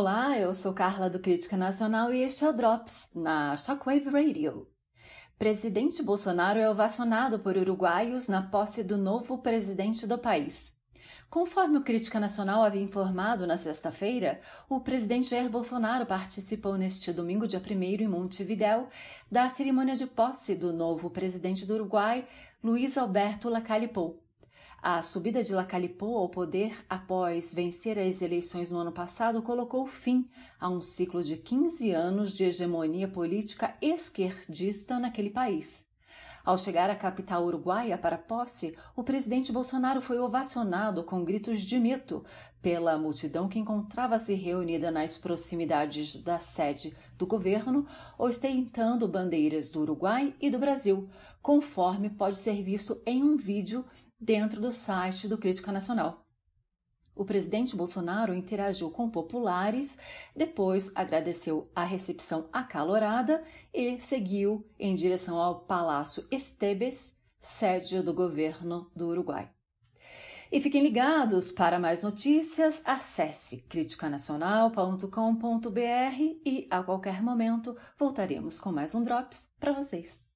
Olá, eu sou Carla do Crítica Nacional e este é o Drops, na Shockwave Radio. Presidente Bolsonaro é ovacionado por uruguaios na posse do novo presidente do país. Conforme o Crítica Nacional havia informado na sexta-feira, o presidente Jair Bolsonaro participou neste domingo, dia 1 em Montevidéu, da cerimônia de posse do novo presidente do Uruguai, Luiz Alberto Lacalle Pou. A subida de Lacalipô ao poder após vencer as eleições no ano passado colocou fim a um ciclo de 15 anos de hegemonia política esquerdista naquele país. Ao chegar à capital uruguaia para posse, o presidente Bolsonaro foi ovacionado com gritos de mito pela multidão que encontrava-se reunida nas proximidades da sede do governo, ostentando bandeiras do Uruguai e do Brasil, conforme pode ser visto em um vídeo dentro do site do Crítica Nacional. O presidente Bolsonaro interagiu com populares, depois agradeceu a recepção acalorada e seguiu em direção ao Palácio Estebes, sede do governo do Uruguai. E fiquem ligados para mais notícias, acesse criticanacional.com.br e a qualquer momento voltaremos com mais um Drops para vocês.